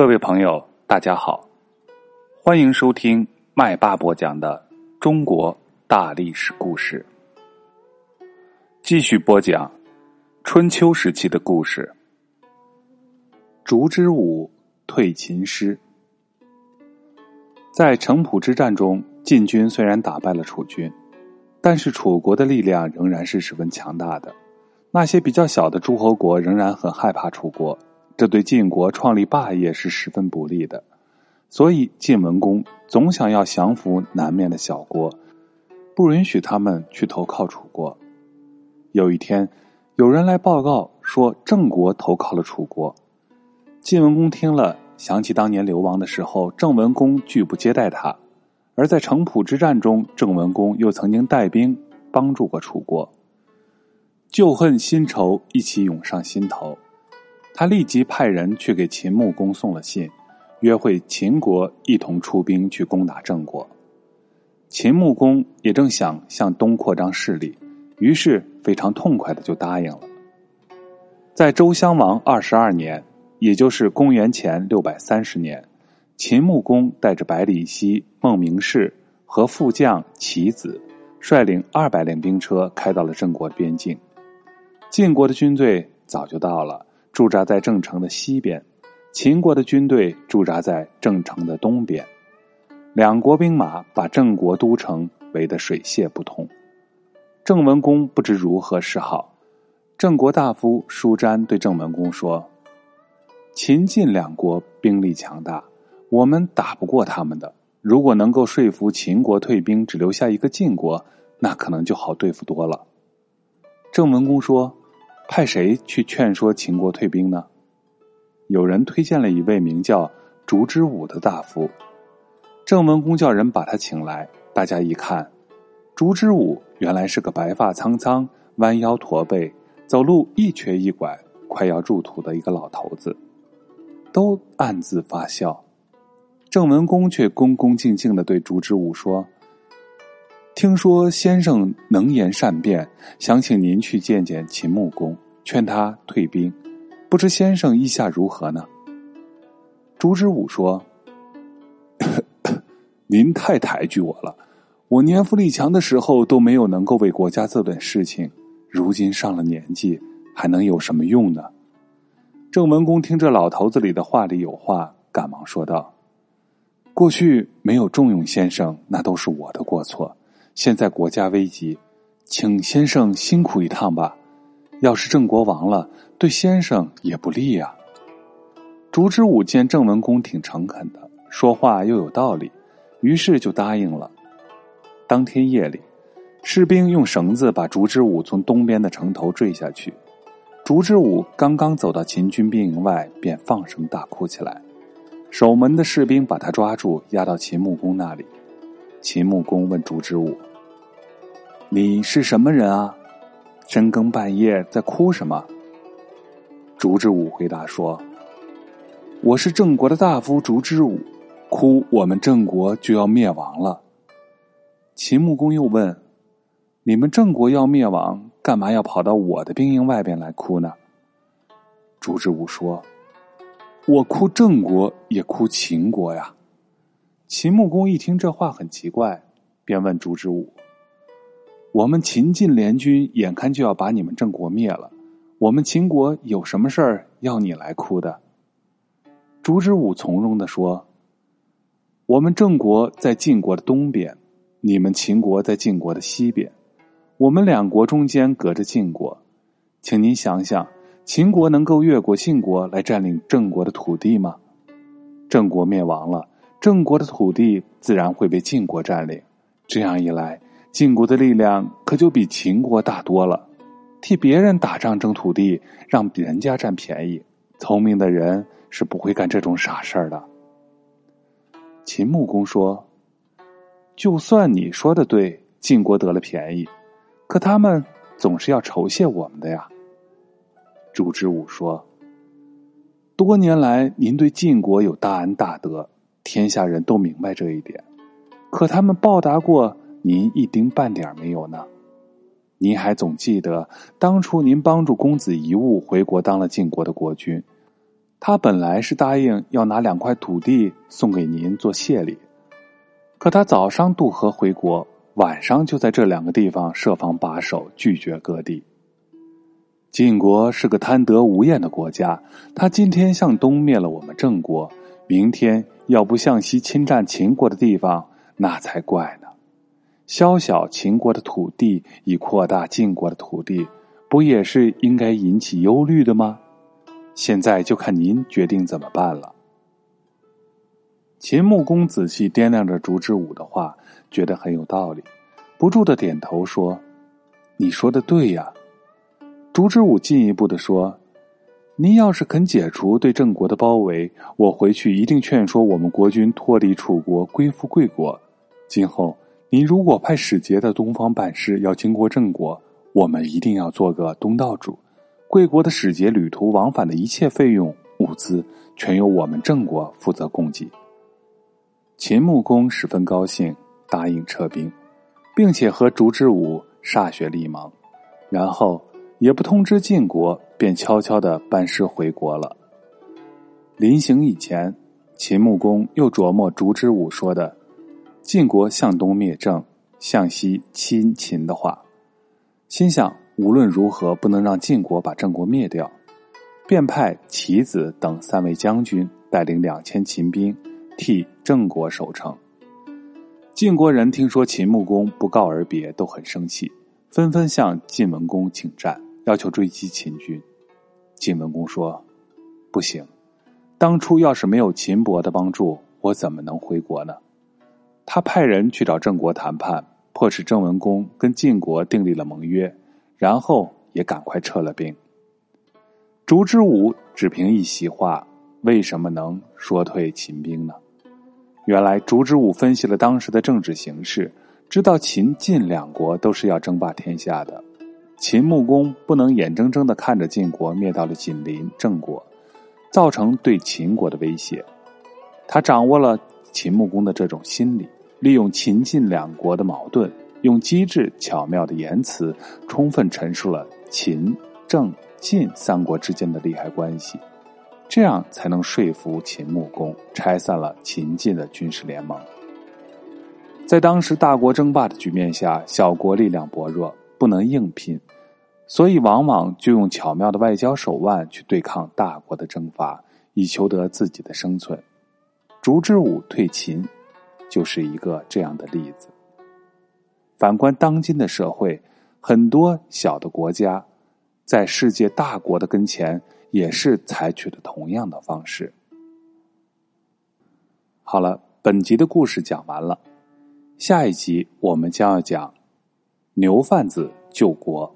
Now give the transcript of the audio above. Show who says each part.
Speaker 1: 各位朋友，大家好，欢迎收听麦霸播讲的中国大历史故事。继续播讲春秋时期的故事。烛之武退秦师，在城濮之战中，晋军虽然打败了楚军，但是楚国的力量仍然是十分强大的。那些比较小的诸侯国仍然很害怕楚国。这对晋国创立霸业是十分不利的，所以晋文公总想要降服南面的小国，不允许他们去投靠楚国。有一天，有人来报告说郑国投靠了楚国。晋文公听了，想起当年流亡的时候，郑文公拒不接待他；而在城濮之战中，郑文公又曾经带兵帮助过楚国，旧恨新仇一起涌上心头。他立即派人去给秦穆公送了信，约会秦国一同出兵去攻打郑国。秦穆公也正想向东扩张势力，于是非常痛快的就答应了。在周襄王二十二年，也就是公元前六百三十年，秦穆公带着百里奚、孟明视和副将齐子，率领二百辆兵车开到了郑国边境。晋国的军队早就到了。驻扎在郑城的西边，秦国的军队驻扎在郑城的东边，两国兵马把郑国都城围得水泄不通。郑文公不知如何是好。郑国大夫舒詹对郑文公说：“秦晋两国兵力强大，我们打不过他们的。如果能够说服秦国退兵，只留下一个晋国，那可能就好对付多了。”郑文公说。派谁去劝说秦国退兵呢？有人推荐了一位名叫烛之武的大夫，郑文公叫人把他请来。大家一看，烛之武原来是个白发苍苍、弯腰驼背、走路一瘸一拐、快要入土的一个老头子，都暗自发笑。郑文公却恭恭敬敬的对烛之武说。听说先生能言善辩，想请您去见见秦穆公，劝他退兵。不知先生意下如何呢？朱之武说：“ 您太抬举我了。我年富力强的时候都没有能够为国家做点事情，如今上了年纪，还能有什么用呢？”郑文公听这老头子里的话里有话，赶忙说道：“过去没有重用先生，那都是我的过错。”现在国家危急，请先生辛苦一趟吧。要是郑国亡了，对先生也不利呀。烛之武见郑文公挺诚恳的，说话又有道理，于是就答应了。当天夜里，士兵用绳子把烛之武从东边的城头坠下去。烛之武刚刚走到秦军兵营外，便放声大哭起来。守门的士兵把他抓住，押到秦穆公那里。秦穆公问烛之武：“你是什么人啊？深更半夜在哭什么？”烛之武回答说：“我是郑国的大夫烛之武，哭我们郑国就要灭亡了。”秦穆公又问：“你们郑国要灭亡，干嘛要跑到我的兵营外边来哭呢？”烛之武说：“我哭郑国，也哭秦国呀。”秦穆公一听这话很奇怪，便问烛之武：“我们秦晋联军眼看就要把你们郑国灭了，我们秦国有什么事儿要你来哭的？”烛之武从容的说：“我们郑国在晋国的东边，你们秦国在晋国的西边，我们两国中间隔着晋国，请您想想，秦国能够越过晋国来占领郑国的土地吗？郑国灭亡了。”郑国的土地自然会被晋国占领，这样一来，晋国的力量可就比秦国大多了。替别人打仗争土地，让人家占便宜，聪明的人是不会干这种傻事儿的。秦穆公说：“就算你说的对，晋国得了便宜，可他们总是要酬谢我们的呀。”朱之武说：“多年来，您对晋国有大恩大德。”天下人都明白这一点，可他们报答过您一丁半点没有呢？您还总记得当初您帮助公子夷吾回国当了晋国的国君，他本来是答应要拿两块土地送给您做谢礼，可他早上渡河回国，晚上就在这两个地方设防把守，拒绝割地。晋国是个贪得无厌的国家，他今天向东灭了我们郑国，明天要不向西侵占秦国的地方，那才怪呢。宵小秦国的土地，以扩大晋国的土地，不也是应该引起忧虑的吗？现在就看您决定怎么办了。秦穆公仔细掂量着烛之武的话，觉得很有道理，不住的点头说：“你说的对呀。”烛之武进一步的说：“您要是肯解除对郑国的包围，我回去一定劝说我们国君脱离楚国，归附贵国。今后您如果派使节的东方办事，要经过郑国，我们一定要做个东道主。贵国的使节旅途往返的一切费用、物资，全由我们郑国负责供给。”秦穆公十分高兴，答应撤兵，并且和烛之武歃血立盟，然后。也不通知晋国，便悄悄的班师回国了。临行以前，秦穆公又琢磨烛之武说的“晋国向东灭郑，向西亲秦”的话，心想无论如何不能让晋国把郑国灭掉，便派齐子等三位将军带领两千秦兵替郑国守城。晋国人听说秦穆公不告而别，都很生气，纷纷向晋文公请战。要求追击秦军，晋文公说：“不行，当初要是没有秦伯的帮助，我怎么能回国呢？”他派人去找郑国谈判，迫使郑文公跟晋国订立了盟约，然后也赶快撤了兵。烛之武只凭一席话，为什么能说退秦兵呢？原来烛之武分析了当时的政治形势，知道秦晋两国都是要争霸天下的。秦穆公不能眼睁睁的看着晋国灭到了紧邻郑国，造成对秦国的威胁。他掌握了秦穆公的这种心理，利用秦晋两国的矛盾，用机智巧妙的言辞，充分陈述了秦、郑、晋三国之间的利害关系，这样才能说服秦穆公拆散了秦晋的军事联盟。在当时大国争霸的局面下，小国力量薄弱。不能硬拼，所以往往就用巧妙的外交手腕去对抗大国的征伐，以求得自己的生存。烛之武退秦，就是一个这样的例子。反观当今的社会，很多小的国家，在世界大国的跟前，也是采取了同样的方式。好了，本集的故事讲完了，下一集我们将要讲。牛贩子救国。